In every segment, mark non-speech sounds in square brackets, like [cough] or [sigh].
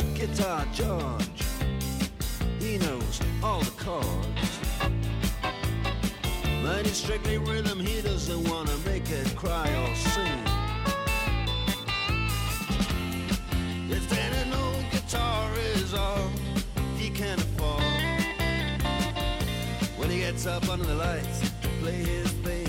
about Guitar George. He knows all the chords. But it's strictly rhythm, he doesn't want to make it cry or sing. If an old guitar is all he can afford, when he gets up under the lights to play his thing.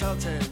insulted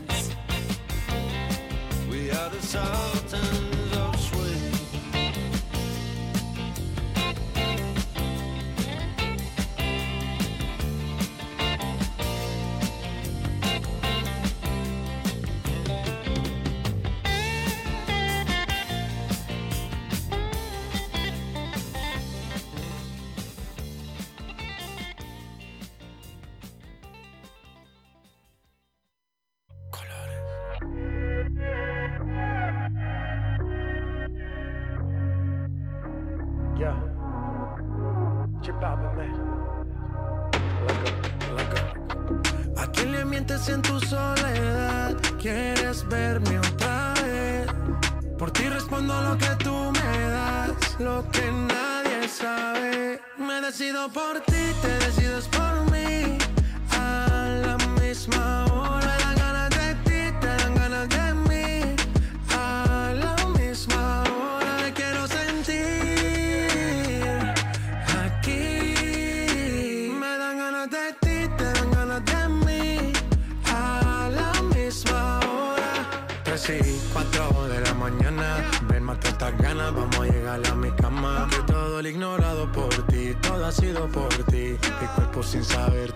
sin saber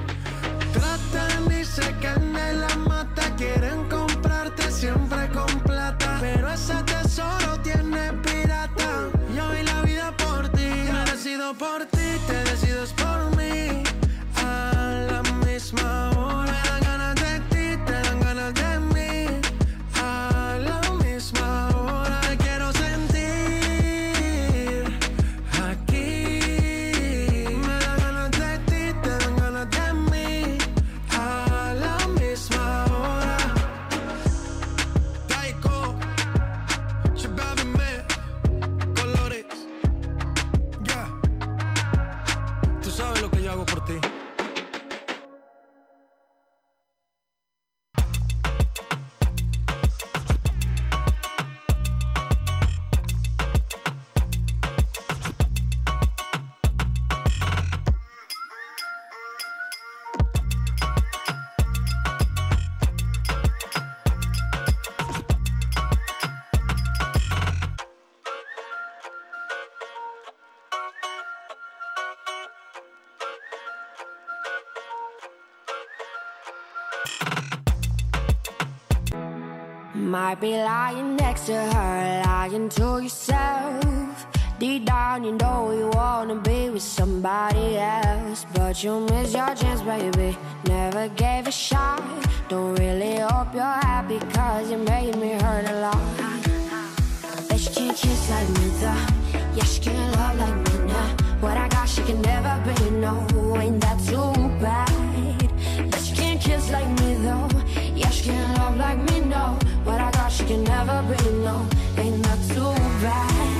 Might be lying next to her, lying to yourself. Deep down, you know you wanna be with somebody else. But you miss your chance, baby. Never gave a shot. Don't really hope you're happy, cause you made me hurt a lot. Bet she can't kiss like me, though. Yeah, she can't love like me now. What I got, she can never be, no. Ain't that too bad? Bet she can't kiss like me, though. Yeah, she can't love like me, no. What I got, she can never be, no. Ain't that too? Bad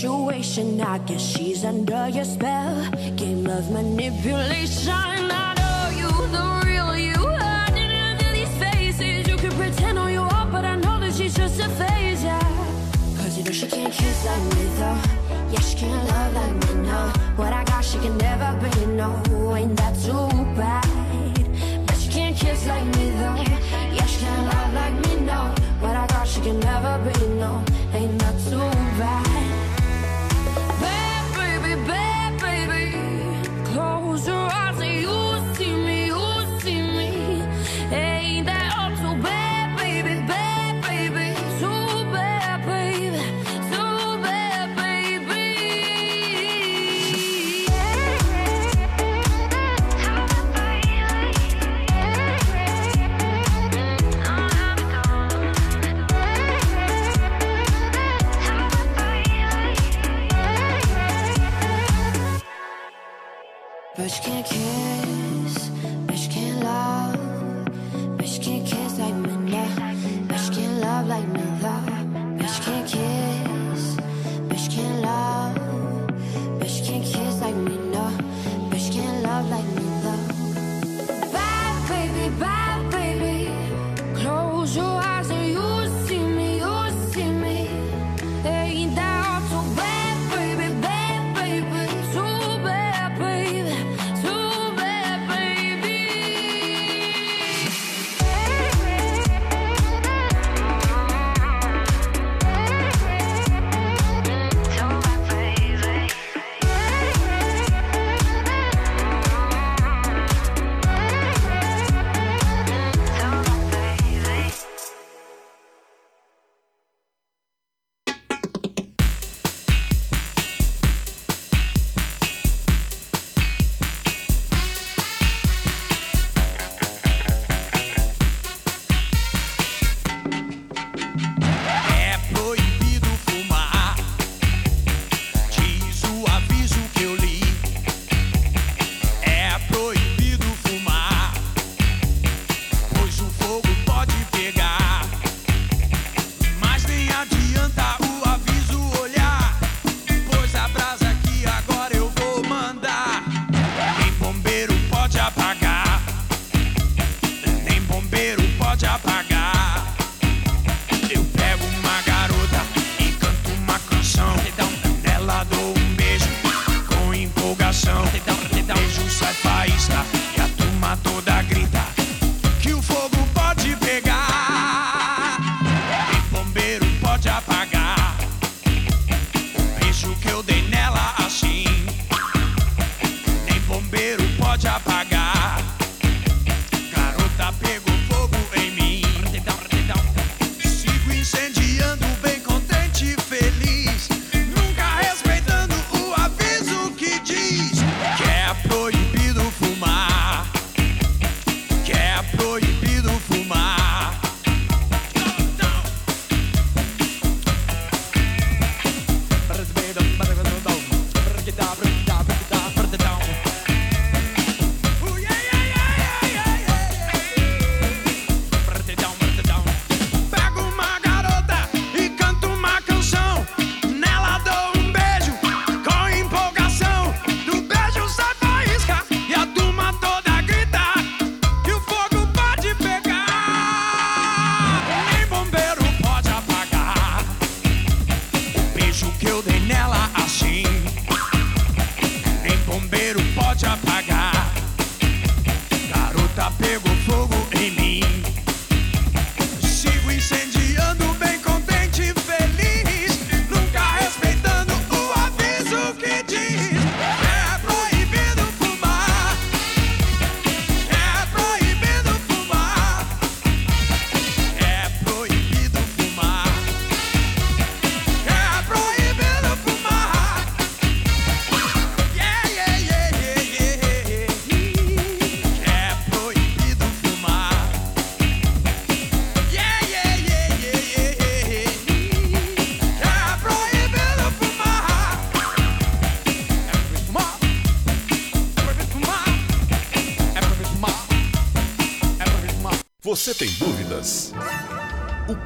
situation. I guess she's under your spell. Game of manipulation. I know you, the real you. Hiding under these faces. You can pretend all you want, but I know that she's just a phase, yeah. Cause you know she can't kiss like me, though. Yeah, she can't love like me, no. What I got, she can never be, no. Ain't that too bad? But she can't kiss like me, though. Yeah, she can't love like me, no. What I got, she can never be, no. Ain't that too? Bad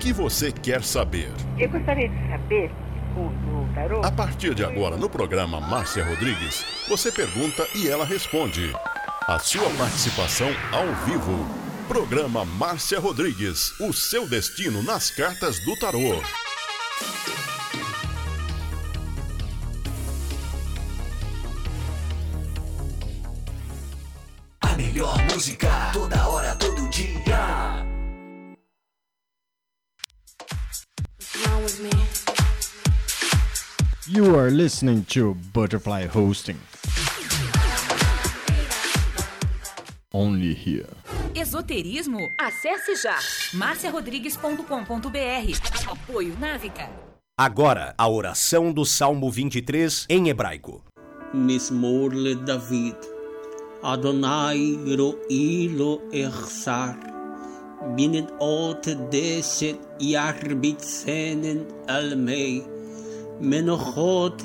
que você quer saber? Eu gostaria de saber, o tarô... A partir de agora, no programa Márcia Rodrigues, você pergunta e ela responde. A sua participação ao vivo. Programa Márcia Rodrigues, o seu destino nas cartas do tarô. Listening to Butterfly Hosting. Only here. Esoterismo? Acesse já marciarodrigues.com.br. Apoio Návica. Agora, a oração do Salmo 23 em hebraico. Mismor David. Adonai ro'i lo echsar. Binnen ot deset yarbitzenen al mei. Menochot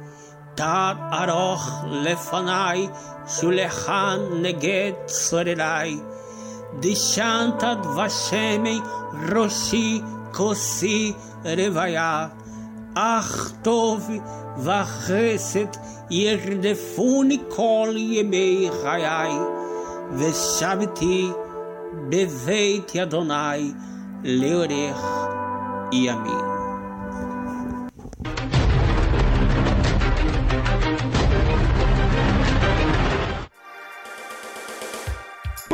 Tad aroch lefanai, shulechan neget sorerai. Dishantad vashemei roshi kosi revaya. Ach tov vachesed yerdefuni kol yemei chayai. Veshaviti beveit Adonai leorech yamin.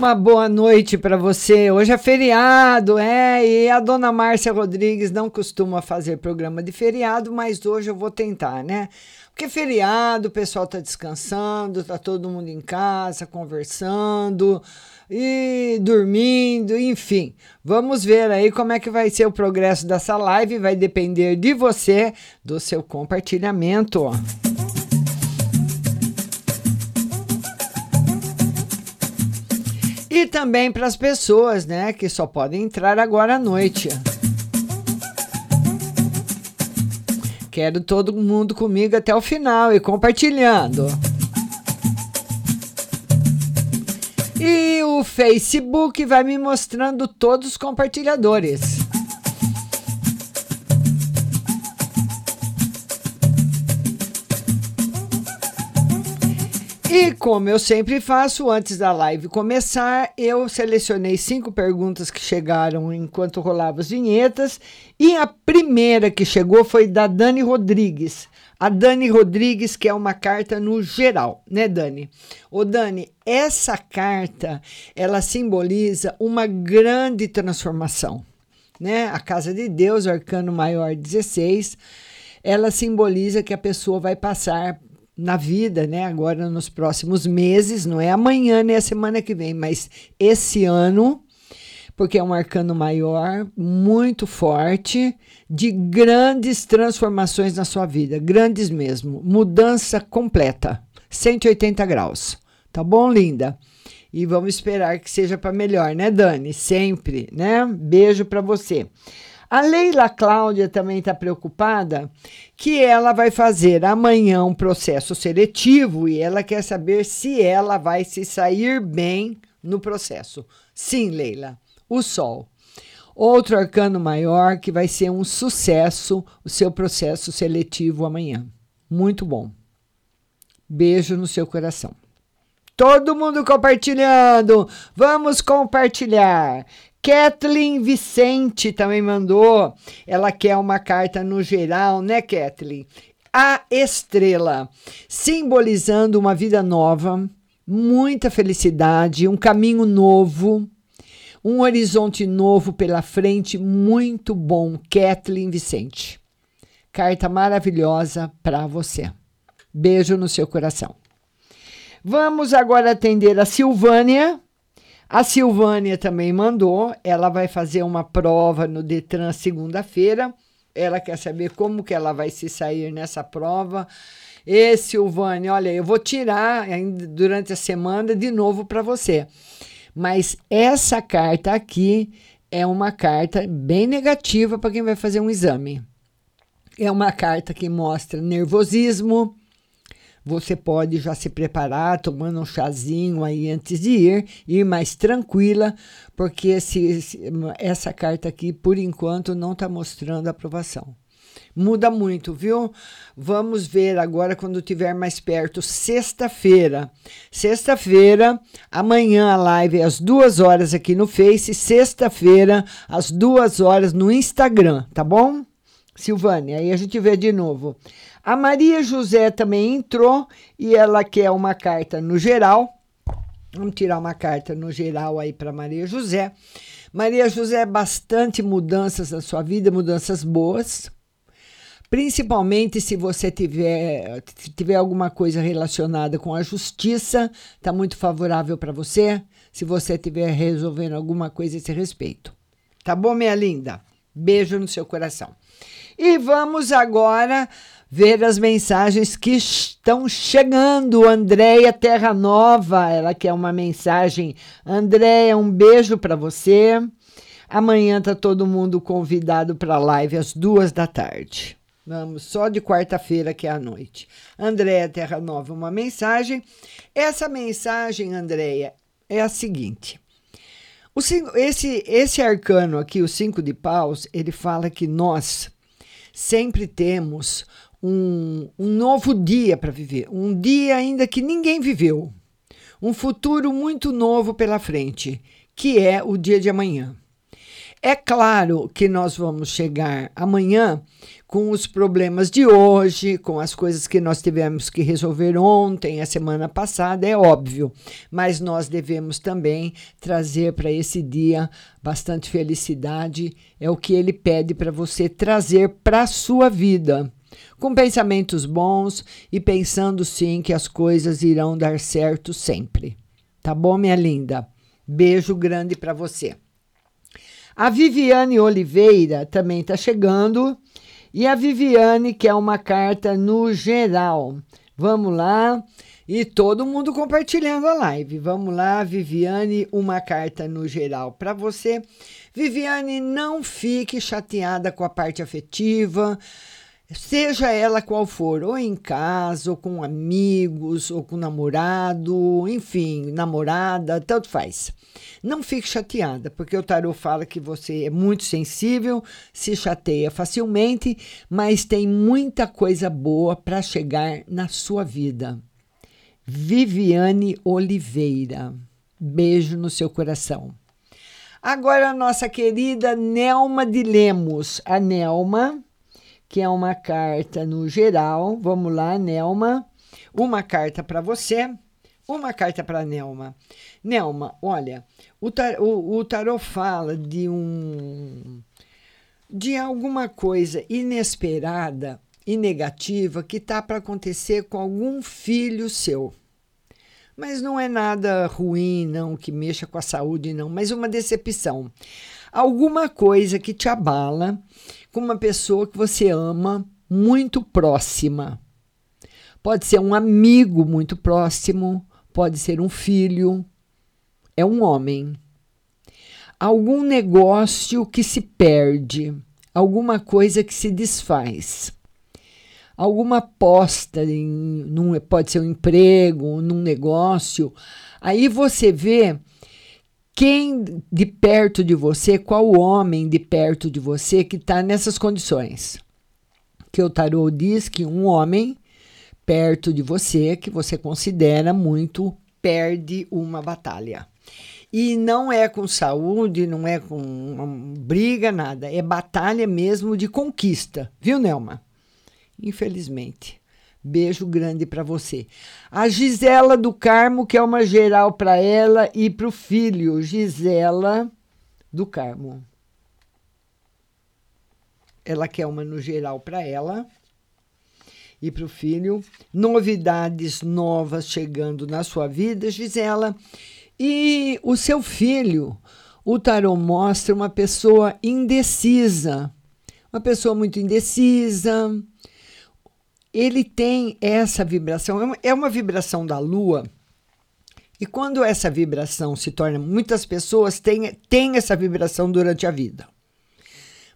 Uma boa noite para você. Hoje é feriado, é, e a dona Márcia Rodrigues não costuma fazer programa de feriado, mas hoje eu vou tentar, né? Porque feriado, o pessoal tá descansando, tá todo mundo em casa, conversando e dormindo, enfim. Vamos ver aí como é que vai ser o progresso dessa live, vai depender de você, do seu compartilhamento. Ó. E também para as pessoas, né, que só podem entrar agora à noite. Quero todo mundo comigo até o final e compartilhando. E o Facebook vai me mostrando todos os compartilhadores. E como eu sempre faço, antes da live começar, eu selecionei cinco perguntas que chegaram enquanto rolava as vinhetas. E a primeira que chegou foi da Dani Rodrigues. A Dani Rodrigues, que é uma carta no geral, né, Dani? Ô, Dani, essa carta ela simboliza uma grande transformação, né? A casa de Deus, arcano maior 16, ela simboliza que a pessoa vai passar na vida, né? Agora nos próximos meses, não é amanhã nem a semana que vem, mas esse ano, porque é um arcano maior, muito forte, de grandes transformações na sua vida, grandes mesmo, mudança completa, 180 graus. Tá bom, linda? E vamos esperar que seja para melhor, né, Dani? Sempre, né? Beijo para você. A Leila Cláudia também está preocupada que ela vai fazer amanhã um processo seletivo e ela quer saber se ela vai se sair bem no processo. Sim, Leila, o Sol. Outro arcano maior que vai ser um sucesso o seu processo seletivo amanhã. Muito bom. Beijo no seu coração. Todo mundo compartilhando. Vamos compartilhar. Kathleen Vicente também mandou. Ela quer uma carta no geral, né, Kathleen? A estrela, simbolizando uma vida nova, muita felicidade, um caminho novo, um horizonte novo pela frente, muito bom, Kathleen Vicente. Carta maravilhosa para você. Beijo no seu coração. Vamos agora atender a Silvânia. A Silvânia também mandou, ela vai fazer uma prova no Detran segunda-feira. Ela quer saber como que ela vai se sair nessa prova. E Silvânia, olha, eu vou tirar durante a semana de novo para você. Mas essa carta aqui é uma carta bem negativa para quem vai fazer um exame. É uma carta que mostra nervosismo, você pode já se preparar tomando um chazinho aí antes de ir, ir mais tranquila, porque esse, essa carta aqui, por enquanto, não está mostrando aprovação. Muda muito, viu? Vamos ver agora quando tiver mais perto, sexta-feira. Sexta-feira, amanhã a live é às duas horas aqui no Face, sexta-feira, às duas horas no Instagram, tá bom? Silvânia, aí a gente vê de novo. A Maria José também entrou e ela quer uma carta no geral. Vamos tirar uma carta no geral aí para Maria José. Maria José, bastante mudanças na sua vida, mudanças boas. Principalmente se você tiver, tiver alguma coisa relacionada com a justiça, está muito favorável para você. Se você estiver resolvendo alguma coisa a esse respeito. Tá bom, minha linda? Beijo no seu coração. E vamos agora ver as mensagens que estão chegando. Andréia Terra Nova, ela quer uma mensagem. Andréia, um beijo para você. Amanhã tá todo mundo convidado para a live às duas da tarde. Vamos só de quarta-feira que é a noite. Andréia Terra Nova, uma mensagem. Essa mensagem, Andréia, é a seguinte. O cinco, esse, esse arcano aqui, o cinco de paus, ele fala que nós sempre temos um, um novo dia para viver, um dia ainda que ninguém viveu, um futuro muito novo pela frente, que é o dia de amanhã. É claro que nós vamos chegar amanhã com os problemas de hoje, com as coisas que nós tivemos que resolver ontem, a semana passada, é óbvio, mas nós devemos também trazer para esse dia bastante felicidade, é o que ele pede para você trazer para a sua vida. Com pensamentos bons e pensando sim que as coisas irão dar certo sempre. Tá bom, minha linda? Beijo grande para você. A Viviane Oliveira também está chegando. E a Viviane quer uma carta no geral. Vamos lá. E todo mundo compartilhando a live. Vamos lá, Viviane, uma carta no geral para você. Viviane, não fique chateada com a parte afetiva seja ela qual for, ou em casa, ou com amigos, ou com namorado, enfim, namorada, tanto faz. Não fique chateada, porque o tarot fala que você é muito sensível, se chateia facilmente, mas tem muita coisa boa para chegar na sua vida. Viviane Oliveira. Beijo no seu coração. Agora a nossa querida Nelma de Lemos. A Nelma que é uma carta no geral. Vamos lá, Nelma. Uma carta para você, uma carta para Nelma. Nelma, olha, o, tar, o, o fala de um de alguma coisa inesperada e negativa que tá para acontecer com algum filho seu. Mas não é nada ruim, não, que mexa com a saúde, não, mas uma decepção. Alguma coisa que te abala com uma pessoa que você ama muito próxima. Pode ser um amigo muito próximo, pode ser um filho, é um homem. Algum negócio que se perde, alguma coisa que se desfaz. Alguma aposta em num, pode ser um emprego, num negócio. Aí você vê quem de perto de você, qual homem de perto de você que está nessas condições. Que o tarô diz que um homem perto de você, que você considera muito, perde uma batalha. E não é com saúde, não é com briga, nada. É batalha mesmo de conquista, viu, Nelma? Infelizmente. Beijo grande para você. A Gisela do Carmo, que é uma geral para ela e para o filho. Gisela do Carmo. Ela quer uma no geral para ela e para o filho. Novidades novas chegando na sua vida, Gisela. E o seu filho, o tarô mostra uma pessoa indecisa, uma pessoa muito indecisa. Ele tem essa vibração, é uma vibração da lua. E quando essa vibração se torna, muitas pessoas têm, têm essa vibração durante a vida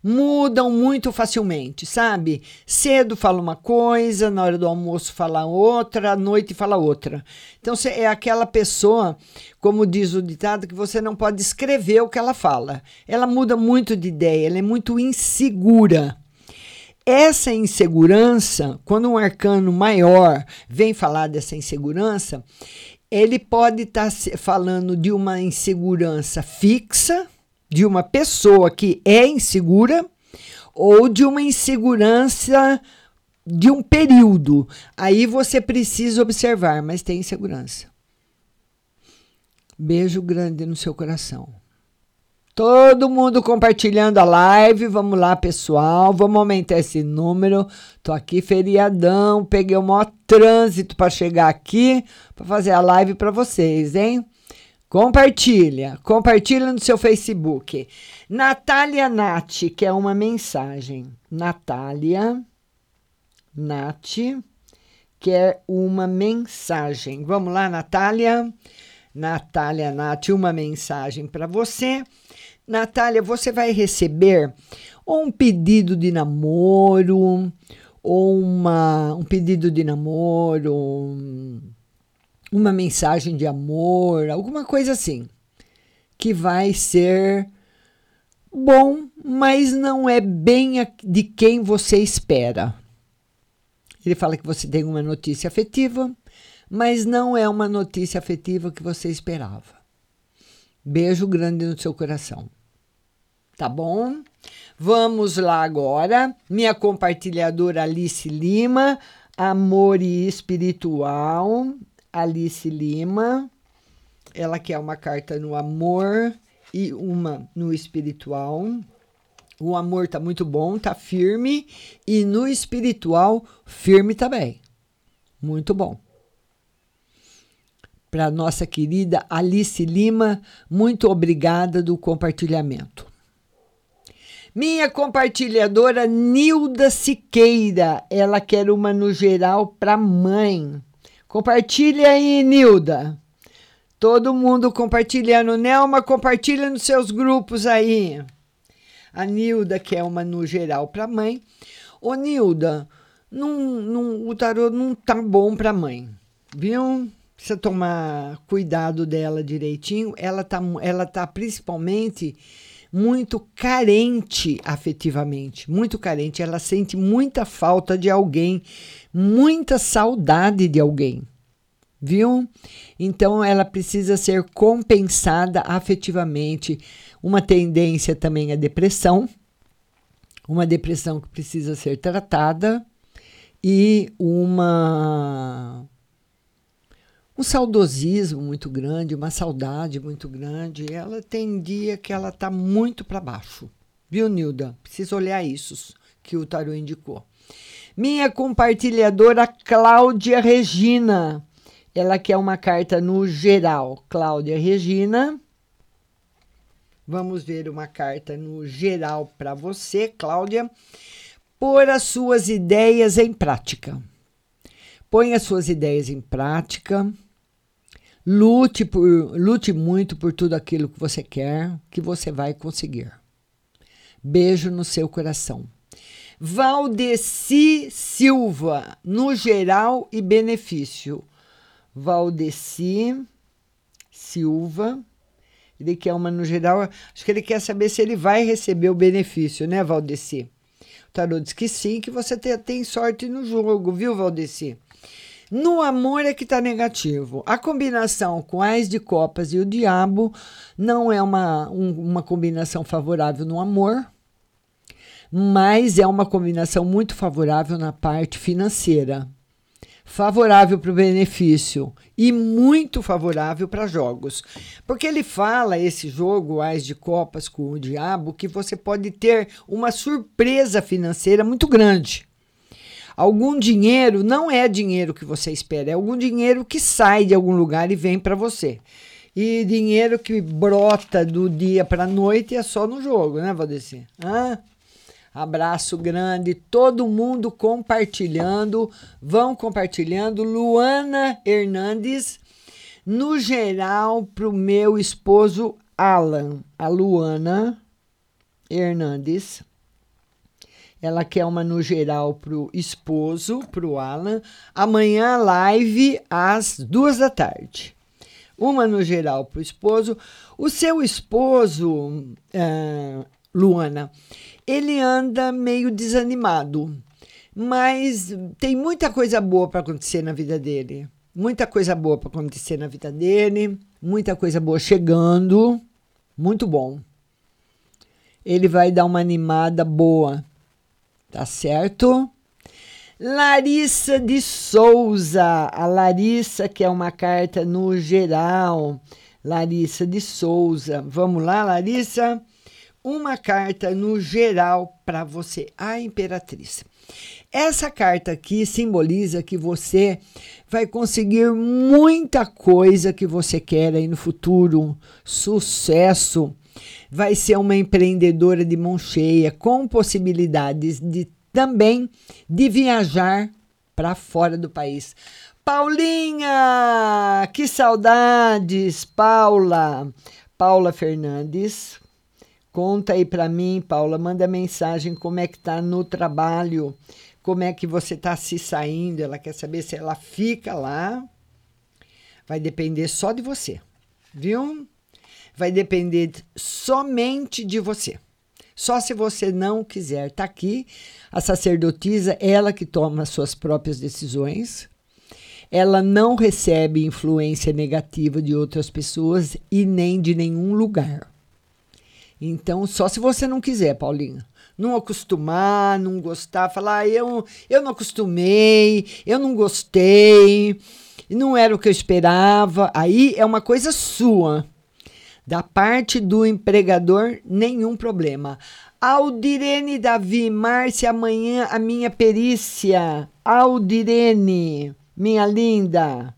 mudam muito facilmente, sabe? Cedo fala uma coisa, na hora do almoço fala outra, à noite fala outra. Então você é aquela pessoa, como diz o ditado, que você não pode escrever o que ela fala. Ela muda muito de ideia, ela é muito insegura. Essa insegurança, quando um arcano maior vem falar dessa insegurança, ele pode estar tá falando de uma insegurança fixa, de uma pessoa que é insegura ou de uma insegurança de um período. Aí você precisa observar, mas tem insegurança. Beijo grande no seu coração. Todo mundo compartilhando a live. Vamos lá, pessoal. Vamos aumentar esse número. Tô aqui feriadão, peguei o maior trânsito para chegar aqui para fazer a live para vocês, hein? Compartilha, compartilha no seu Facebook. Natália Nath, que é uma mensagem. Natália Nath, que é uma mensagem. Vamos lá, Natália. Natália Nath, uma mensagem para você. Natália, você vai receber ou um pedido de namoro, ou uma, um pedido de namoro, um, uma mensagem de amor, alguma coisa assim, que vai ser bom, mas não é bem de quem você espera. Ele fala que você tem uma notícia afetiva, mas não é uma notícia afetiva que você esperava. Beijo grande no seu coração. Tá bom? Vamos lá agora. Minha compartilhadora Alice Lima, amor e espiritual. Alice Lima. Ela quer uma carta no amor e uma no espiritual. O amor tá muito bom, tá firme e no espiritual firme também. Muito bom. Para nossa querida Alice Lima, muito obrigada do compartilhamento. Minha compartilhadora Nilda Siqueira, ela quer uma no geral para mãe. Compartilha aí, Nilda. Todo mundo compartilhando. Nelma, compartilha nos seus grupos aí. A Nilda, que é uma no geral para mãe. Ô, Nilda, não, não, o tarô não tá bom para mãe, viu? Precisa tomar cuidado dela direitinho. Ela tá, ela tá principalmente muito carente afetivamente, muito carente. Ela sente muita falta de alguém, muita saudade de alguém, viu? Então ela precisa ser compensada afetivamente. Uma tendência também à depressão, uma depressão que precisa ser tratada e uma um saudosismo muito grande, uma saudade muito grande. Ela tem dia que ela está muito para baixo. Viu, Nilda? Precisa olhar isso que o tarô indicou. Minha compartilhadora Cláudia Regina. Ela quer uma carta no geral. Cláudia Regina. Vamos ver uma carta no geral para você, Cláudia. Pôr as suas ideias em prática. Põe as suas ideias em prática. Lute, por, lute muito por tudo aquilo que você quer, que você vai conseguir. Beijo no seu coração. Valdeci Silva, no geral e benefício. Valdeci Silva. Ele quer uma no geral. Acho que ele quer saber se ele vai receber o benefício, né, Valdeci? O tarô diz que sim, que você tem, sorte no jogo, viu, Valdeci? No amor é que está negativo. A combinação com as de copas e o diabo não é uma, um, uma combinação favorável no amor, mas é uma combinação muito favorável na parte financeira. Favorável para o benefício e muito favorável para jogos. Porque ele fala, esse jogo, As de Copas com o Diabo, que você pode ter uma surpresa financeira muito grande. Algum dinheiro não é dinheiro que você espera, é algum dinheiro que sai de algum lugar e vem para você. E dinheiro que brota do dia para a noite é só no jogo, né, Valdeci? Ah? Abraço grande, todo mundo compartilhando, vão compartilhando. Luana Hernandes, no geral, para o meu esposo Alan, a Luana Hernandes. Ela quer uma no geral para o esposo, para o Alan. Amanhã, live às duas da tarde. Uma no geral para o esposo. O seu esposo, uh, Luana, ele anda meio desanimado, mas tem muita coisa boa para acontecer na vida dele. Muita coisa boa para acontecer na vida dele, muita coisa boa chegando, muito bom. Ele vai dar uma animada boa, tá certo? Larissa de Souza, a Larissa que é uma carta no geral. Larissa de Souza, vamos lá, Larissa? uma carta no geral para você, a Imperatriz. Essa carta aqui simboliza que você vai conseguir muita coisa que você quer aí no futuro, sucesso. Vai ser uma empreendedora de mão cheia, com possibilidades de também de viajar para fora do país. Paulinha, que saudades, Paula. Paula Fernandes, Conta aí para mim, Paula, manda mensagem como é que tá no trabalho, como é que você tá se saindo. Ela quer saber se ela fica lá. Vai depender só de você, viu? Vai depender somente de você. Só se você não quiser. Tá aqui a sacerdotisa, ela que toma as suas próprias decisões. Ela não recebe influência negativa de outras pessoas e nem de nenhum lugar. Então, só se você não quiser, Paulinha. Não acostumar, não gostar, falar, ah, eu, eu não acostumei, eu não gostei, não era o que eu esperava. Aí é uma coisa sua. Da parte do empregador, nenhum problema. Aldirene Davi, Márcia, amanhã a minha perícia. Aldirene, minha linda.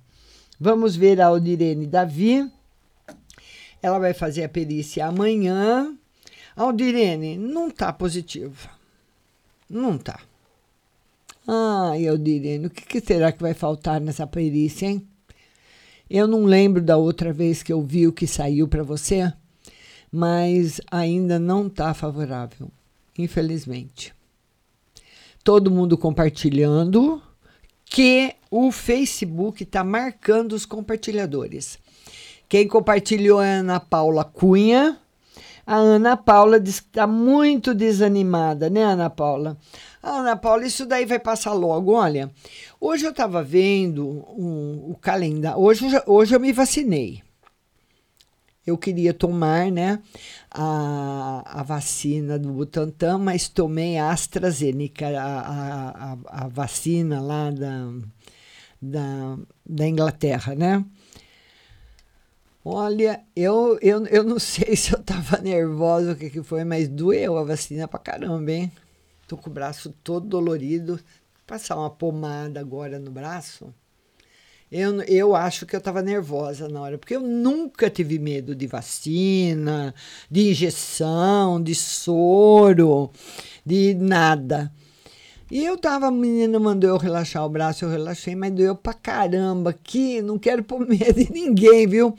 Vamos ver a Aldirene Davi. Ela vai fazer a perícia amanhã. Aldirene, não está positivo. Não está. Ai, Aldirene, o que, que será que vai faltar nessa perícia, hein? Eu não lembro da outra vez que eu vi o que saiu para você, mas ainda não está favorável, infelizmente. Todo mundo compartilhando, que o Facebook está marcando os compartilhadores. Quem compartilhou é a Ana Paula Cunha. A Ana Paula diz que está muito desanimada, né, Ana Paula? A Ana Paula, isso daí vai passar logo. Olha, hoje eu estava vendo um, o calendário. Hoje, hoje eu me vacinei. Eu queria tomar, né, a, a vacina do Butantan, mas tomei a AstraZeneca, a, a, a vacina lá da, da, da Inglaterra, né? Olha, eu, eu, eu não [laughs] sei se eu tava nervosa o que, que foi, mas doeu a vacina pra caramba, hein? Tô com o braço todo dolorido. Vou passar uma pomada agora no braço. Eu, eu acho que eu estava nervosa na hora, porque eu nunca tive medo de vacina, de injeção, de soro, de nada. E eu tava, a menina mandou eu relaxar o braço, eu relaxei, mas doeu pra caramba aqui, não quero pôr [laughs] medo de ninguém, viu?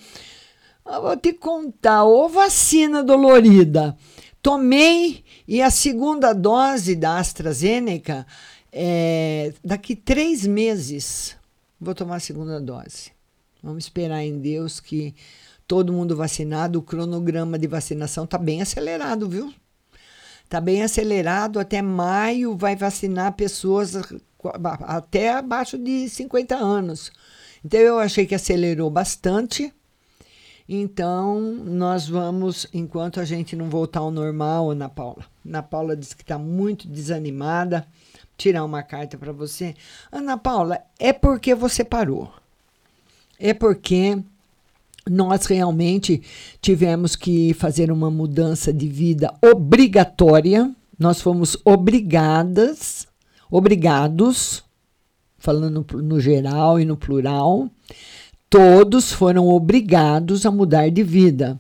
Eu vou te contar, ô vacina dolorida. Tomei e a segunda dose da AstraZeneca é, daqui três meses vou tomar a segunda dose. Vamos esperar em Deus que todo mundo vacinado, o cronograma de vacinação está bem acelerado, viu? Está bem acelerado, até maio vai vacinar pessoas até abaixo de 50 anos. Então eu achei que acelerou bastante. Então nós vamos, enquanto a gente não voltar ao normal, Ana Paula. Ana Paula disse que está muito desanimada tirar uma carta para você. Ana Paula, é porque você parou. É porque nós realmente tivemos que fazer uma mudança de vida obrigatória. Nós fomos obrigadas, obrigados, falando no geral e no plural, todos foram obrigados a mudar de vida.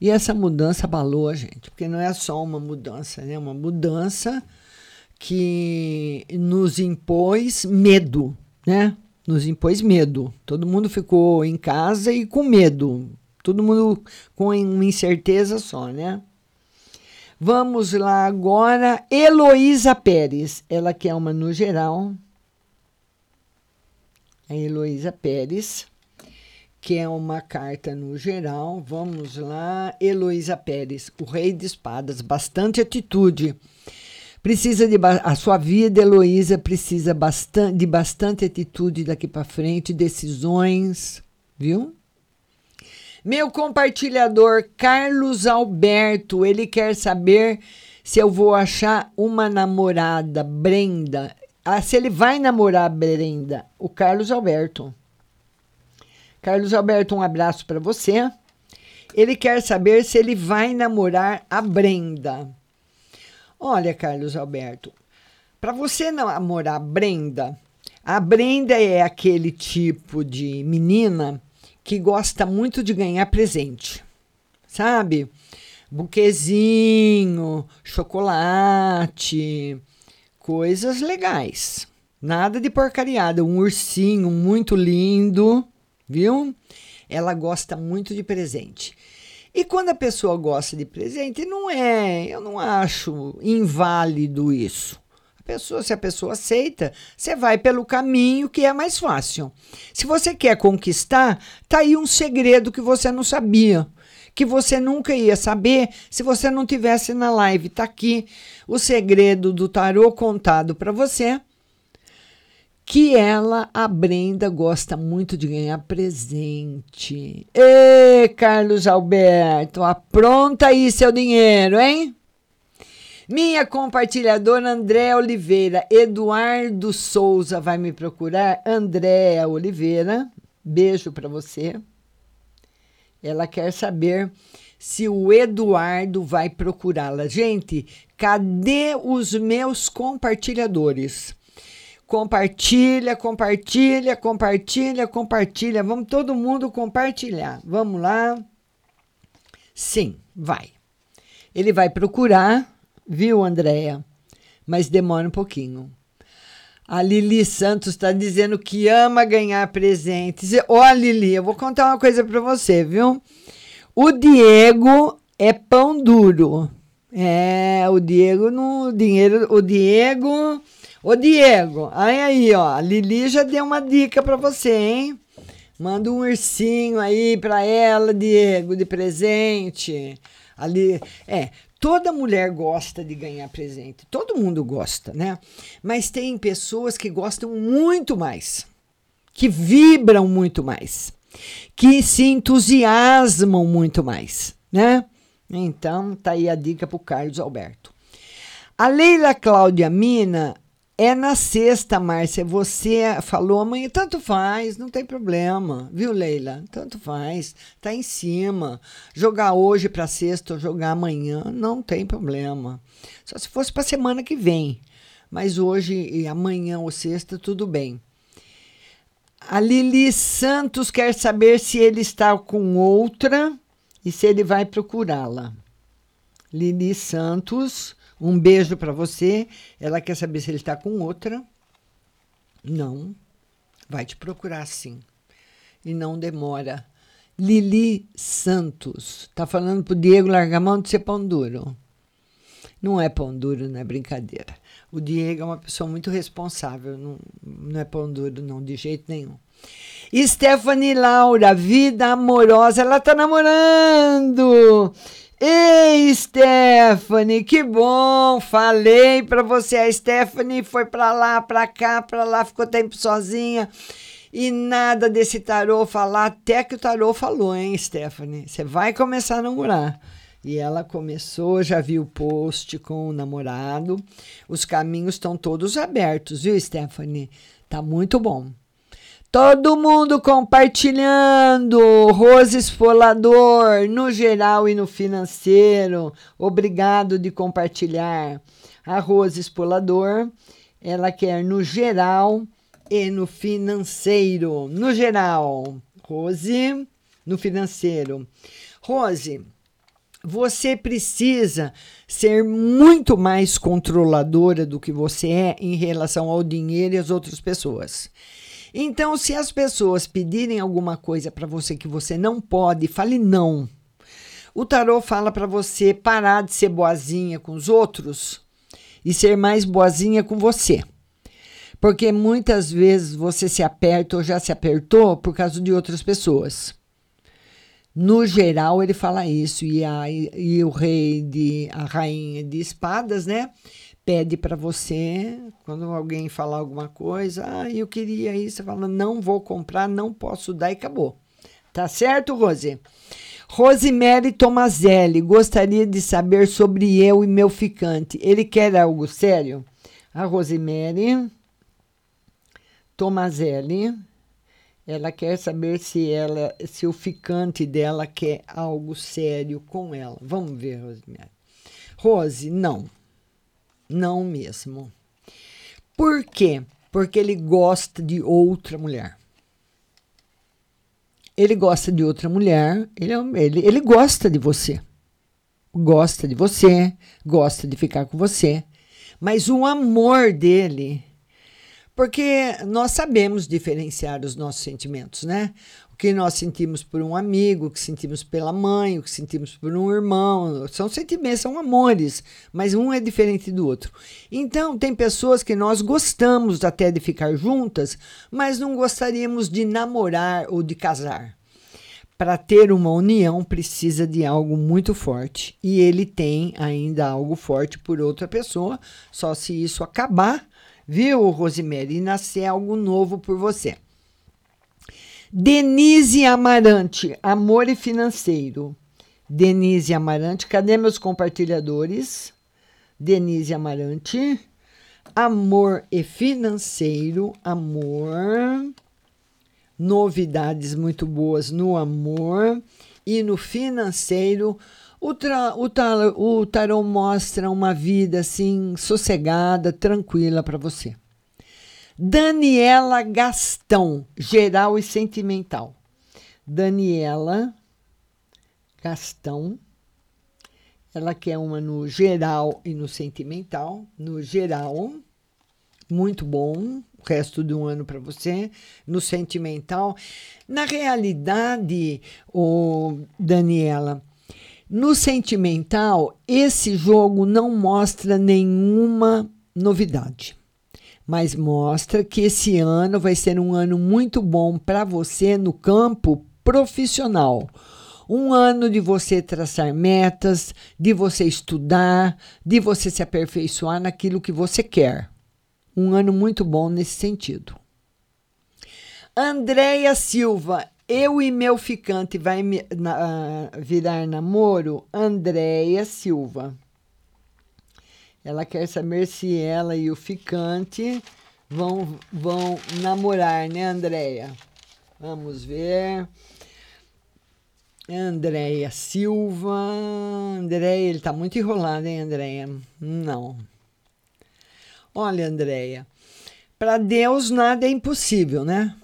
E essa mudança abalou a gente, porque não é só uma mudança, né? Uma mudança que nos impôs medo, né? Nos impôs medo. Todo mundo ficou em casa e com medo. Todo mundo com uma incerteza só, né? Vamos lá agora, Heloísa Pérez. Ela que é uma no geral. A Heloísa Pérez, que é uma carta no geral. Vamos lá, Heloísa Pérez, o rei de espadas, bastante atitude Precisa de a sua vida, Heloísa, precisa bastante, de bastante atitude daqui para frente, decisões, viu? Meu compartilhador Carlos Alberto, ele quer saber se eu vou achar uma namorada, Brenda. Ah, se ele vai namorar Brenda, o Carlos Alberto. Carlos Alberto, um abraço para você. Ele quer saber se ele vai namorar a Brenda. Olha, Carlos Alberto, para você namorar a Brenda, a Brenda é aquele tipo de menina que gosta muito de ganhar presente, sabe? Buquezinho, chocolate, coisas legais. Nada de porcariada. Um ursinho muito lindo, viu? Ela gosta muito de presente. E quando a pessoa gosta de presente, não é, eu não acho inválido isso. A pessoa, se a pessoa aceita, você vai pelo caminho que é mais fácil. Se você quer conquistar, tá aí um segredo que você não sabia, que você nunca ia saber se você não tivesse na live. Tá aqui o segredo do tarô contado para você que ela, a Brenda, gosta muito de ganhar presente. Ê, Carlos Alberto, apronta aí seu dinheiro, hein? Minha compartilhadora Andréa Oliveira, Eduardo Souza vai me procurar. Andréa Oliveira, beijo para você. Ela quer saber se o Eduardo vai procurá-la. Gente, cadê os meus compartilhadores? Compartilha, compartilha, compartilha, compartilha. Vamos todo mundo compartilhar. Vamos lá. Sim, vai. Ele vai procurar, viu, Andréia? Mas demora um pouquinho. A Lili Santos está dizendo que ama ganhar presentes. Ó, oh, Lili, eu vou contar uma coisa para você, viu? O Diego é pão duro. É, o Diego no dinheiro, o Diego Ô, Diego, aí, aí, ó, a Lili já deu uma dica para você, hein? Manda um ursinho aí para ela, Diego, de presente. Ali, é, toda mulher gosta de ganhar presente. Todo mundo gosta, né? Mas tem pessoas que gostam muito mais, que vibram muito mais, que se entusiasmam muito mais, né? Então, tá aí a dica pro Carlos Alberto. A Leila Cláudia Mina É na sexta, Márcia. Você falou amanhã, tanto faz, não tem problema, viu, Leila? Tanto faz, tá em cima. Jogar hoje para sexta ou jogar amanhã, não tem problema. Só se fosse para semana que vem. Mas hoje e amanhã ou sexta, tudo bem. A Lili Santos quer saber se ele está com outra e se ele vai procurá-la. Lili Santos, um beijo para você. Ela quer saber se ele está com outra. Não. Vai te procurar sim. E não demora. Lili Santos. Tá falando pro Diego largar mão de ser pão duro. Não é pão duro, não é brincadeira. O Diego é uma pessoa muito responsável. Não, não é pão duro, não, de jeito nenhum. Stephanie Laura, vida amorosa. Ela tá namorando. Ei, Stephanie, que bom! Falei para você, a Stephanie foi para lá, para cá, para lá, ficou tempo sozinha. E nada desse tarô falar, até que o tarô falou, hein, Stephanie? Você vai começar a namorar. E ela começou, já viu o post com o namorado. Os caminhos estão todos abertos, viu, Stephanie? Tá muito bom. Todo mundo compartilhando. Rose Esfolador, no geral e no financeiro. Obrigado de compartilhar. A Rose Esfolador, ela quer no geral e no financeiro. No geral, Rose, no financeiro. Rose, você precisa ser muito mais controladora do que você é em relação ao dinheiro e às outras pessoas. Então, se as pessoas pedirem alguma coisa para você que você não pode, fale não. O tarô fala para você parar de ser boazinha com os outros e ser mais boazinha com você. Porque muitas vezes você se aperta ou já se apertou por causa de outras pessoas. No geral, ele fala isso. E, a, e o rei de. a rainha de espadas, né? Pede para você, quando alguém falar alguma coisa, ah, eu queria isso, você fala, não vou comprar, não posso dar e acabou. Tá certo, Rose? Rosemary Tomazelli, gostaria de saber sobre eu e meu ficante. Ele quer algo sério? A Rosemary Tomazelli, ela quer saber se ela, se o ficante dela quer algo sério com ela. Vamos ver, Rosemary. Rose, não. Não mesmo. Por quê? Porque ele gosta de outra mulher. Ele gosta de outra mulher, ele, é ele, ele gosta de você. Gosta de você, gosta de ficar com você. Mas o amor dele porque nós sabemos diferenciar os nossos sentimentos, né? Que nós sentimos por um amigo, o que sentimos pela mãe, o que sentimos por um irmão. São sentimentos, são amores, mas um é diferente do outro. Então, tem pessoas que nós gostamos até de ficar juntas, mas não gostaríamos de namorar ou de casar. Para ter uma união, precisa de algo muito forte. E ele tem ainda algo forte por outra pessoa, só se isso acabar, viu, Rosemary, e nascer algo novo por você. Denise Amarante, Amor e Financeiro. Denise Amarante, cadê meus compartilhadores? Denise Amarante, Amor e Financeiro, Amor. Novidades muito boas no amor e no financeiro. O, tra, o, tar, o tarot mostra uma vida assim sossegada, tranquila para você. Daniela Gastão, geral e sentimental. Daniela Gastão, ela quer uma no geral e no sentimental. No geral, muito bom, o resto do ano para você. No sentimental, na realidade, o Daniela, no sentimental, esse jogo não mostra nenhuma novidade mas mostra que esse ano vai ser um ano muito bom para você no campo profissional. Um ano de você traçar metas, de você estudar, de você se aperfeiçoar naquilo que você quer. Um ano muito bom nesse sentido. Andréia Silva, eu e meu ficante vai me, na, virar namoro? Andréia Silva. Ela quer saber se ela e o ficante vão, vão namorar, né, Andréia? Vamos ver. Andréia Silva. Andréia, ele tá muito enrolado, hein, Andréia? Não. Olha, Andréia, para Deus nada é impossível, né?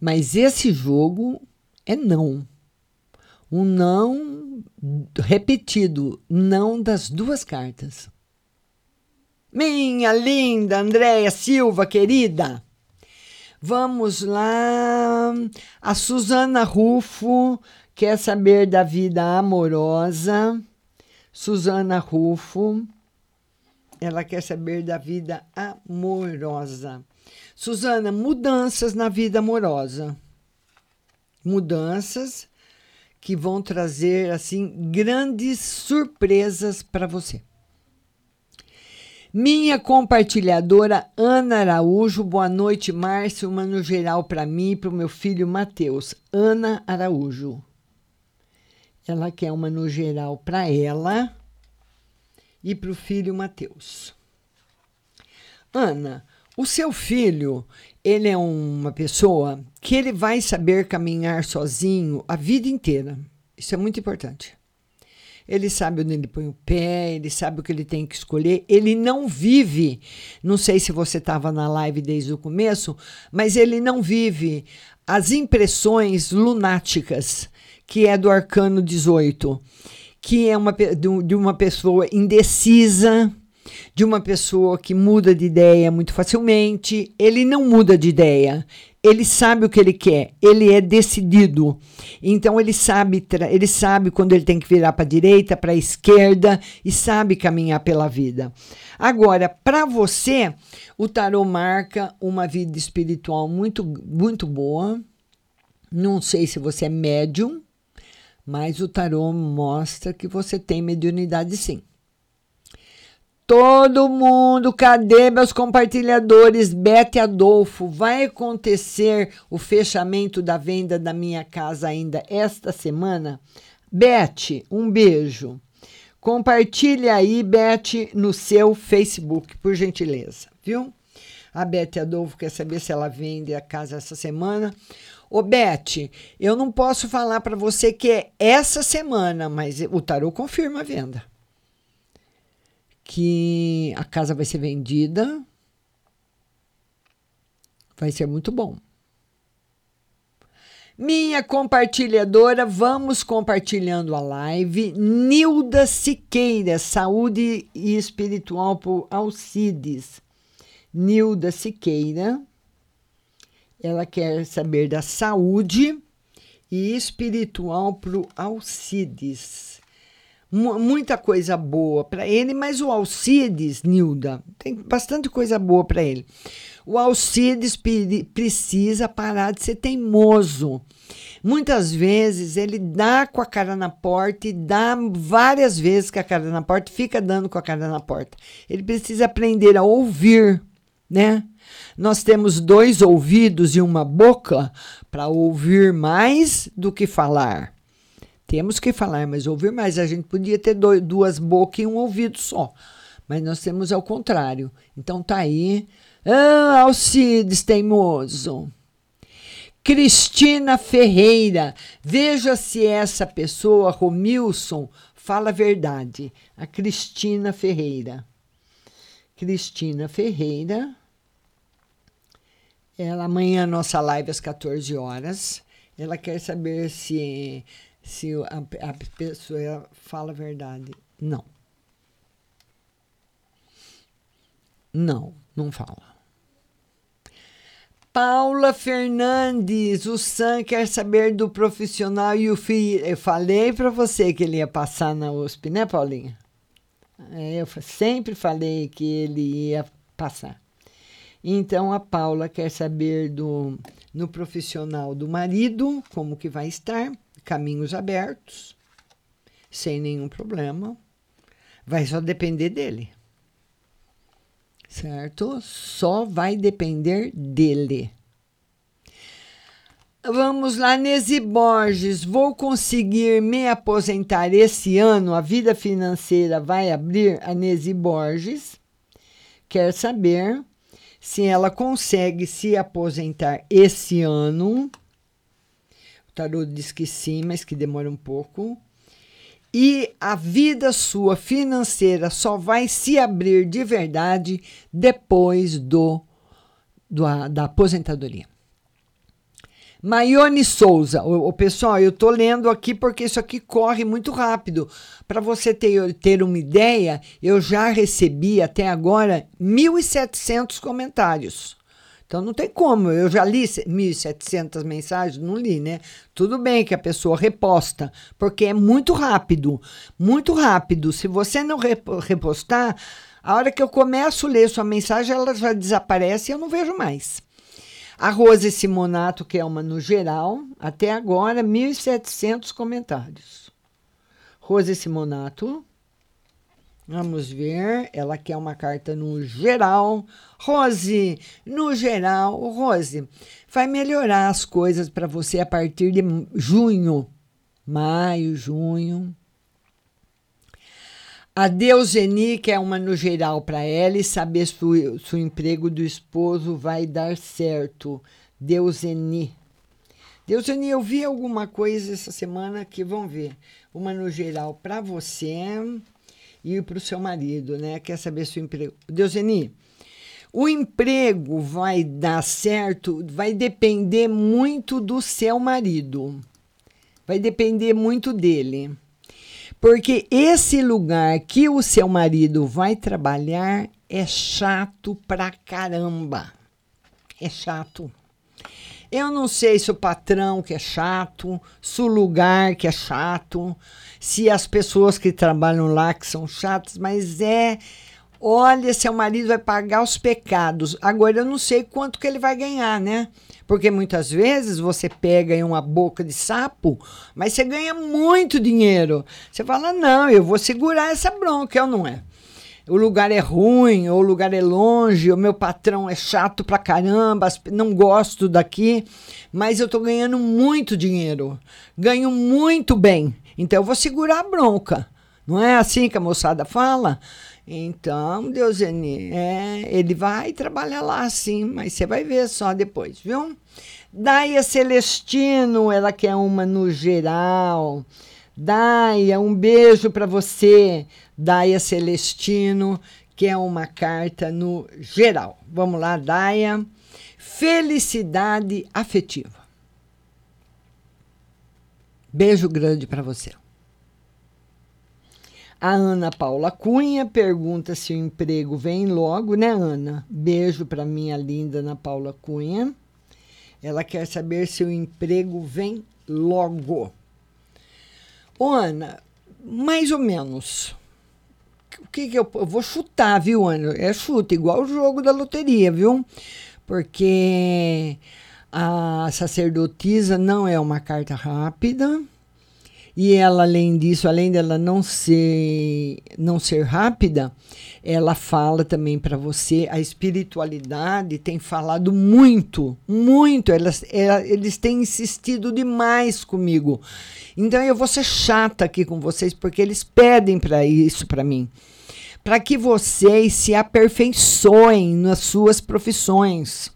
Mas esse jogo é não. Um não repetido, não das duas cartas. Minha linda Andréia Silva, querida. Vamos lá. A Suzana Rufo quer saber da vida amorosa. Suzana Rufo. Ela quer saber da vida amorosa. Suzana, mudanças na vida amorosa. Mudanças que vão trazer assim grandes surpresas para você. Minha compartilhadora Ana Araújo, boa noite, Márcio. Uma no geral para mim e para o meu filho Matheus. Ana Araújo. Ela quer uma no geral para ela e para o filho Matheus. Ana, o seu filho, ele é uma pessoa que ele vai saber caminhar sozinho a vida inteira. Isso é muito importante. Ele sabe onde ele põe o pé, ele sabe o que ele tem que escolher. Ele não vive, não sei se você estava na live desde o começo, mas ele não vive as impressões lunáticas, que é do arcano 18, que é uma, de uma pessoa indecisa, de uma pessoa que muda de ideia muito facilmente. Ele não muda de ideia, ele sabe o que ele quer, ele é decidido. Então ele sabe, ele sabe quando ele tem que virar para a direita, para a esquerda e sabe caminhar pela vida. Agora, para você, o tarô marca uma vida espiritual muito muito boa. Não sei se você é médium, mas o tarô mostra que você tem mediunidade sim. Todo mundo, cadê meus compartilhadores? Bete Adolfo, vai acontecer o fechamento da venda da minha casa ainda esta semana? Bete, um beijo. Compartilhe aí, Bete, no seu Facebook, por gentileza, viu? A Bete Adolfo quer saber se ela vende a casa essa semana. Ô, Bete, eu não posso falar para você que é essa semana, mas o tarô confirma a venda que a casa vai ser vendida. Vai ser muito bom. Minha compartilhadora, vamos compartilhando a live. Nilda Siqueira, Saúde e Espiritual por Alcides. Nilda Siqueira, ela quer saber da saúde e espiritual para o Alcides muita coisa boa para ele, mas o Alcides, Nilda, tem bastante coisa boa para ele. O Alcides precisa parar de ser teimoso. Muitas vezes ele dá com a cara na porta e dá várias vezes com a cara na porta, fica dando com a cara na porta. Ele precisa aprender a ouvir, né? Nós temos dois ouvidos e uma boca para ouvir mais do que falar. Temos que falar, mas ouvir mais. A gente podia ter duas bocas e um ouvido só. Mas nós temos ao contrário. Então tá aí. Ah, Alcides teimoso. Cristina Ferreira. Veja se essa pessoa, Romilson, fala a verdade. A Cristina Ferreira. Cristina Ferreira. Ela amanhã nossa live às 14 horas. Ela quer saber se se a, a pessoa fala a verdade. Não. Não, não fala. Paula Fernandes, o Sam quer saber do profissional e o filho. Eu falei para você que ele ia passar na USP, né, Paulinha? É, eu sempre falei que ele ia passar. Então a Paula quer saber do no profissional do marido, como que vai estar caminhos abertos, sem nenhum problema. Vai só depender dele. Certo? Só vai depender dele. Vamos lá, Nesi Borges. Vou conseguir me aposentar esse ano? A vida financeira vai abrir? A Nesi Borges quer saber se ela consegue se aposentar esse ano. Tarô diz que sim, mas que demora um pouco. E a vida sua financeira só vai se abrir de verdade depois do, do da aposentadoria. Maione Souza, o, o, pessoal, eu tô lendo aqui porque isso aqui corre muito rápido. Para você ter, ter uma ideia, eu já recebi até agora 1.700 comentários. Então não tem como, eu já li 1.700 mensagens, não li, né? Tudo bem que a pessoa reposta, porque é muito rápido, muito rápido. Se você não repostar, a hora que eu começo a ler sua mensagem, ela já desaparece e eu não vejo mais. A Rose Simonato, que é uma no geral, até agora 1.700 comentários. Rose Simonato. Vamos ver, ela quer uma carta no geral. Rose, no geral, Rose, vai melhorar as coisas para você a partir de junho, maio, junho. A Deuseni, que é uma no geral para ela, e saber se o, emprego do esposo vai dar certo. Deuseni. Deuseni, eu vi alguma coisa essa semana que vão ver. Uma no geral para você e para o seu marido, né? Quer saber se o emprego. Deuseni, o emprego vai dar certo, vai depender muito do seu marido. Vai depender muito dele. Porque esse lugar que o seu marido vai trabalhar é chato pra caramba. É chato. Eu não sei se o patrão que é chato, se o lugar que é chato, se as pessoas que trabalham lá que são chatas, mas é olha, seu marido vai pagar os pecados. Agora eu não sei quanto que ele vai ganhar, né? Porque muitas vezes você pega em uma boca de sapo, mas você ganha muito dinheiro. Você fala: não, eu vou segurar essa bronca, ou não é? O lugar é ruim, ou o lugar é longe, o meu patrão é chato pra caramba, não gosto daqui, mas eu tô ganhando muito dinheiro. Ganho muito bem. Então eu vou segurar a bronca. Não é assim que a moçada fala? Então, Deuseni, é, ele vai trabalhar lá sim, mas você vai ver só depois, viu? Daia Celestino, ela quer uma no geral. Daia, um beijo para você. Daia Celestino, que é uma carta no geral. Vamos lá, Daia. Felicidade afetiva. Beijo grande para você. A Ana Paula Cunha pergunta se o emprego vem logo, né, Ana? Beijo para minha linda Ana Paula Cunha. Ela quer saber se o emprego vem logo. Ô, Ana, mais ou menos. O que, que eu, eu vou chutar, viu, Ana? É chuta, igual o jogo da loteria, viu? Porque a sacerdotisa não é uma carta rápida e ela, além disso, além dela não ser, não ser rápida, ela fala também para você, a espiritualidade tem falado muito, muito, elas, ela, eles têm insistido demais comigo. Então eu vou ser chata aqui com vocês, porque eles pedem para isso para mim. Para que vocês se aperfeiçoem nas suas profissões,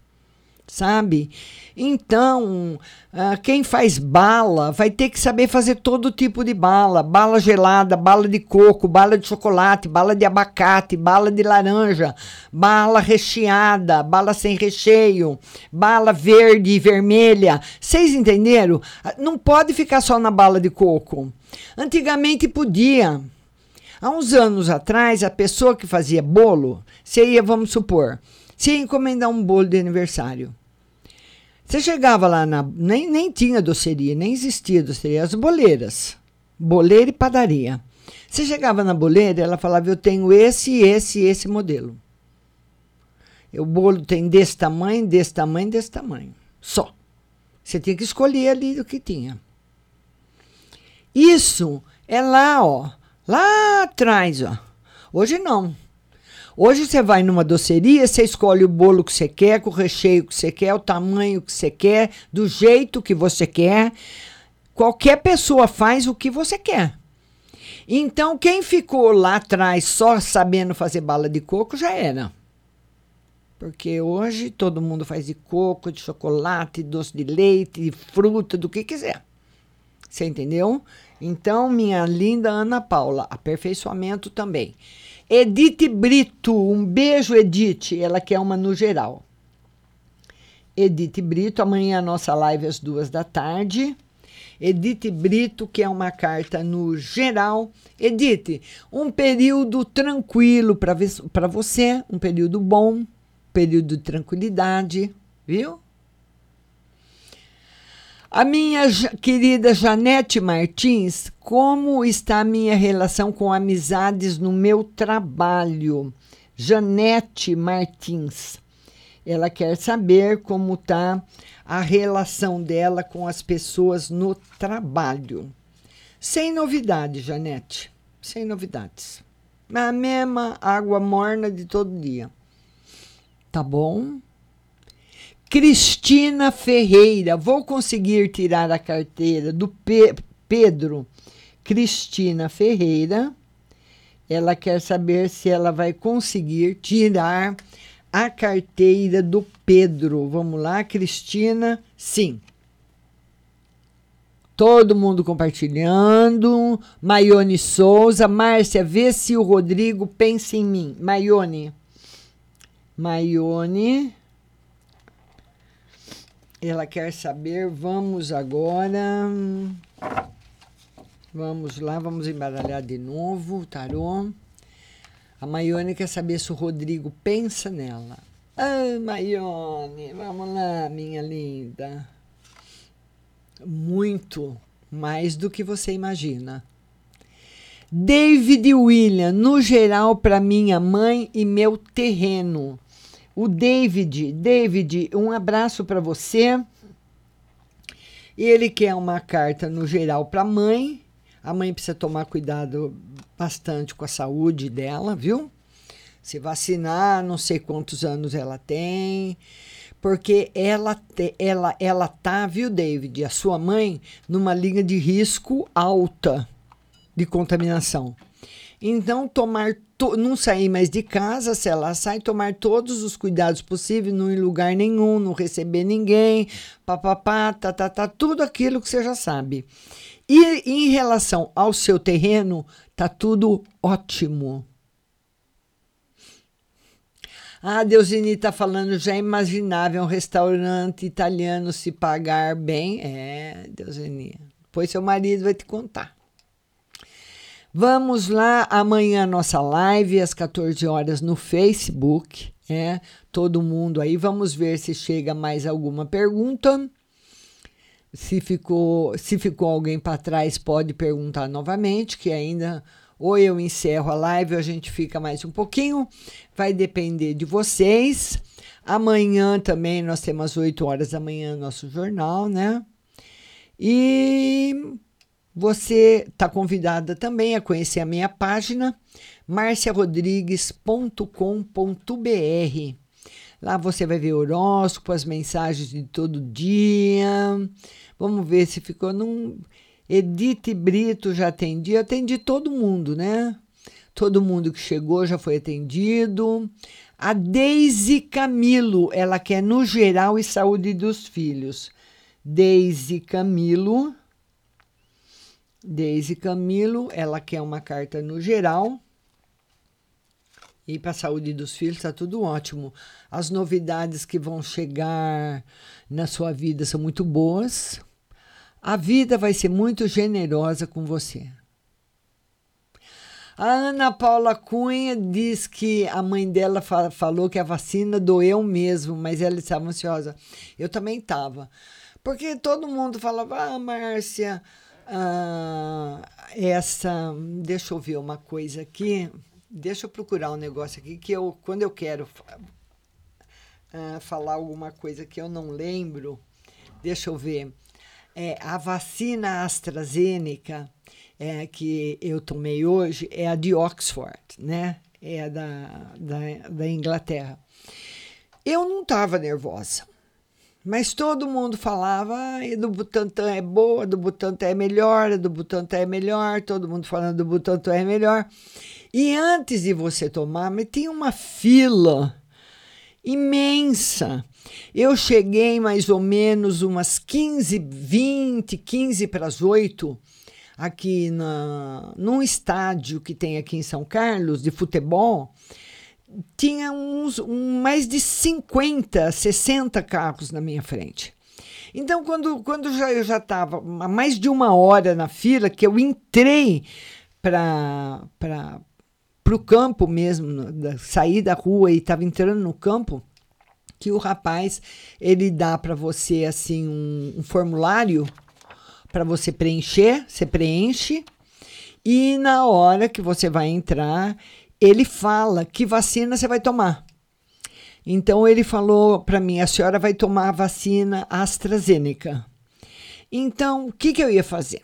sabe? Então, uh, quem faz bala vai ter que saber fazer todo tipo de bala: bala gelada, bala de coco, bala de chocolate, bala de abacate, bala de laranja, bala recheada, bala sem recheio, bala verde e vermelha. Vocês entenderam? Ah, não pode ficar só na bala de coco. Antigamente podia. Há uns anos atrás, a pessoa que fazia bolo, você ia, vamos supor, ia encomendar um bolo de aniversário. Você chegava lá na. Nem, nem tinha doceria, nem existia doceria, as boleiras. Boleira e padaria. Você chegava na boleira, ela falava: Eu tenho esse, esse esse modelo. O bolo tem desse tamanho, desse tamanho, desse tamanho. Só. Você tinha que escolher ali o que tinha. Isso é lá, ó. Lá atrás, ó. Hoje não. Hoje você vai numa doceria, você escolhe o bolo que você quer, com o recheio que você quer, o tamanho que você quer, do jeito que você quer. Qualquer pessoa faz o que você quer. Então, quem ficou lá atrás só sabendo fazer bala de coco já era. Porque hoje todo mundo faz de coco, de chocolate, doce de leite, de fruta, do que quiser. Você entendeu? Então, minha linda Ana Paula, aperfeiçoamento também. Edith Brito, um beijo, Edith. Ela quer uma no geral. Edith Brito, amanhã a nossa live às duas da tarde. Edith Brito, que é uma carta no geral. Edith, um período tranquilo para você, um período bom, período de tranquilidade, viu? A minha querida Janete Martins, como está a minha relação com amizades no meu trabalho? Janete Martins. Ela quer saber como está a relação dela com as pessoas no trabalho. Sem novidade, Janete. Sem novidades. A mesma água morna de todo dia. Tá bom? Cristina Ferreira, vou conseguir tirar a carteira do Pe Pedro. Cristina Ferreira, ela quer saber se ela vai conseguir tirar a carteira do Pedro. Vamos lá, Cristina? Sim. Todo mundo compartilhando. Maione Souza. Márcia, vê se o Rodrigo pensa em mim. Maione. Maione. Ela quer saber. Vamos agora. Vamos lá, vamos embaralhar de novo o tarô. A Maione quer saber se o Rodrigo pensa nela. Ah, Maione, vamos lá, minha linda. Muito mais do que você imagina. David William, no geral, para minha mãe e meu terreno. O David, David, um abraço para você. Ele quer uma carta no geral para a mãe. A mãe precisa tomar cuidado bastante com a saúde dela, viu? Se vacinar, não sei quantos anos ela tem, porque ela te, ela ela tá, viu, David, a sua mãe numa linha de risco alta de contaminação. Então, tomar to, não sair mais de casa, se ela sai, tomar todos os cuidados possíveis, não ir em lugar nenhum, não receber ninguém, papapá, tá, tá, tá, tudo aquilo que você já sabe. E em relação ao seu terreno, tá tudo ótimo. Ah, Deusini está falando, já imaginava um restaurante italiano se pagar bem. É, Deusini. Depois seu marido vai te contar. Vamos lá, amanhã nossa live às 14 horas no Facebook, é, todo mundo aí. Vamos ver se chega mais alguma pergunta. Se ficou, se ficou alguém para trás, pode perguntar novamente, que ainda ou eu encerro a live ou a gente fica mais um pouquinho. Vai depender de vocês. Amanhã também nós temos às 8 horas da manhã nosso jornal, né? E você está convidada também a conhecer a minha página marciarodrigues.com.br. Lá você vai ver horóscopo, as mensagens de todo dia. Vamos ver se ficou num. Edith Brito já atendi. Atendi todo mundo, né? Todo mundo que chegou já foi atendido. A Deise Camilo, ela quer no geral e saúde dos filhos. Deise Camilo Deise Camilo, ela quer uma carta no geral. E para a saúde dos filhos está tudo ótimo. As novidades que vão chegar na sua vida são muito boas. A vida vai ser muito generosa com você. A Ana Paula Cunha diz que a mãe dela fa falou que a vacina doeu mesmo, mas ela estava ansiosa. Eu também estava. Porque todo mundo falava, ah, Márcia, ah, essa. Deixa eu ver uma coisa aqui. Deixa eu procurar um negócio aqui que eu, quando eu quero ah, falar alguma coisa que eu não lembro, deixa eu ver. É, a vacina AstraZeneca é, que eu tomei hoje é a de Oxford, né? é da, da, da Inglaterra. Eu não estava nervosa, mas todo mundo falava, ah, do Butantan é boa, do Butantan é melhor, do Butantan é melhor, todo mundo falando do Butantan é melhor. E antes de você tomar, mas tem uma fila imensa. Eu cheguei mais ou menos umas 15, 20, 15 para as 8 aqui na, num estádio que tem aqui em São Carlos de futebol. Tinha uns um, mais de 50, 60 carros na minha frente. Então, quando, quando já, eu já estava há mais de uma hora na fila, que eu entrei para o campo mesmo, da, sair da rua e estava entrando no campo, que o rapaz ele dá para você assim um, um formulário para você preencher, você preenche e na hora que você vai entrar, ele fala que vacina você vai tomar. Então ele falou para mim: a senhora vai tomar a vacina AstraZeneca. Então, o que, que eu ia fazer?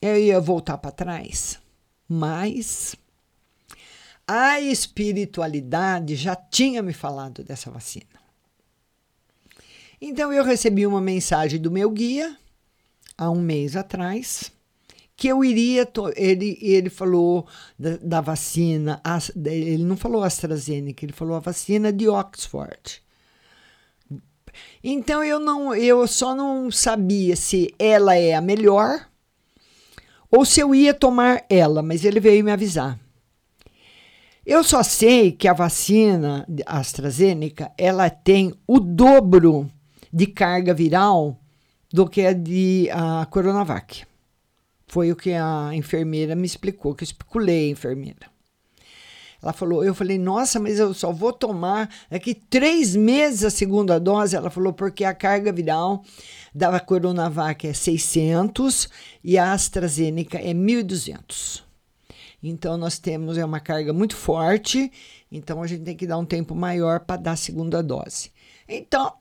Eu ia voltar para trás, mas a espiritualidade já tinha me falado dessa vacina. Então eu recebi uma mensagem do meu guia há um mês atrás que eu iria. Ele, ele falou da, da vacina, ele não falou AstraZeneca, ele falou a vacina de Oxford. Então eu não, eu só não sabia se ela é a melhor ou se eu ia tomar ela, mas ele veio me avisar. Eu só sei que a vacina AstraZeneca ela tem o dobro de carga viral do que a de a Coronavac. Foi o que a enfermeira me explicou, que eu especulei a enfermeira. Ela falou, eu falei, nossa, mas eu só vou tomar daqui três meses a segunda dose. Ela falou, porque a carga viral da Coronavac é 600 e a AstraZeneca é 1.200. Então, nós temos é uma carga muito forte, então a gente tem que dar um tempo maior para dar a segunda dose. Então,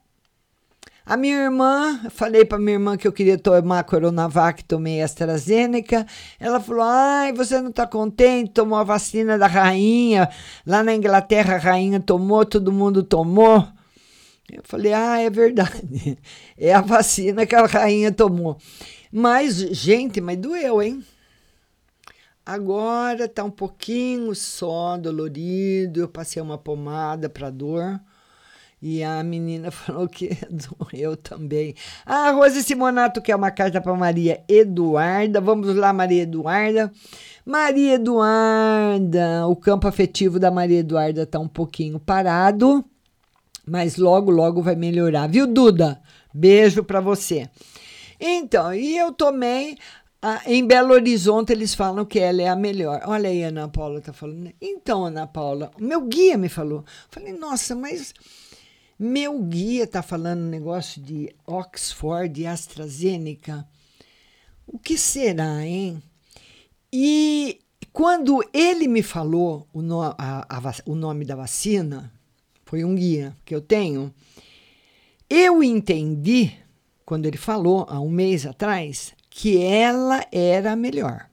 a minha irmã, falei para minha irmã que eu queria tomar Coronavac, tomei AstraZeneca. Ela falou: ai, você não está contente? Tomou a vacina da rainha. Lá na Inglaterra, a rainha tomou, todo mundo tomou. Eu falei: ah, é verdade. [laughs] É a vacina que a rainha tomou. Mas, gente, mas doeu, hein? Agora está um pouquinho só dolorido. Eu passei uma pomada para dor. E a menina [laughs] falou que doeu também. Ah, Rose Simonato quer uma carta para Maria Eduarda. Vamos lá, Maria Eduarda. Maria Eduarda, o campo afetivo da Maria Eduarda está um pouquinho parado, mas logo, logo vai melhorar, viu, Duda? Beijo para você. Então, e eu tomei ah, em Belo Horizonte eles falam que ela é a melhor. Olha aí, Ana Paula tá falando. Então, Ana Paula, meu guia me falou. Falei, nossa, mas meu guia tá falando um negócio de Oxford e AstraZeneca. O que será, hein? E quando ele me falou o, no, a, a, o nome da vacina, foi um guia que eu tenho, eu entendi, quando ele falou há um mês atrás, que ela era a melhor.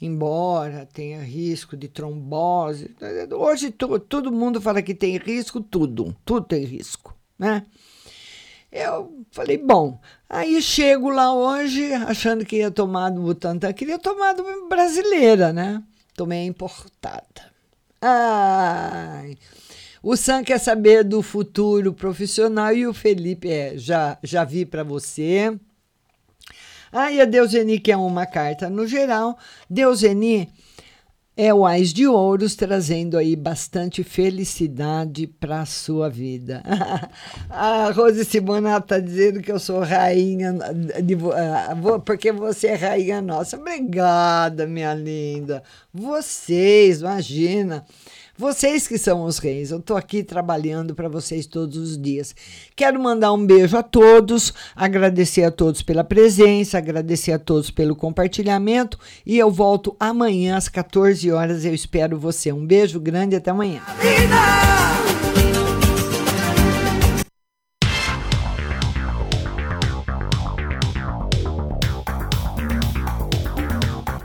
Embora tenha risco de trombose, hoje todo mundo fala que tem risco, tudo, tudo tem risco, né? Eu falei, bom, aí chego lá hoje achando que ia tomar do Butantan, queria tomar do brasileira, né? Tomei importada. Ai, o Sam quer saber do futuro profissional e o Felipe, é, já, já vi para você. Aí a Deuseni quer uma carta no geral. Deuseni é o Ais de Ouros, trazendo aí bastante felicidade para a sua vida. [laughs] a Rose Simona está dizendo que eu sou rainha, de, uh, porque você é rainha nossa. Obrigada, minha linda. Vocês, imagina. Vocês que são os reis, eu estou aqui trabalhando para vocês todos os dias. Quero mandar um beijo a todos, agradecer a todos pela presença, agradecer a todos pelo compartilhamento e eu volto amanhã às 14 horas. Eu espero você. Um beijo grande e até amanhã.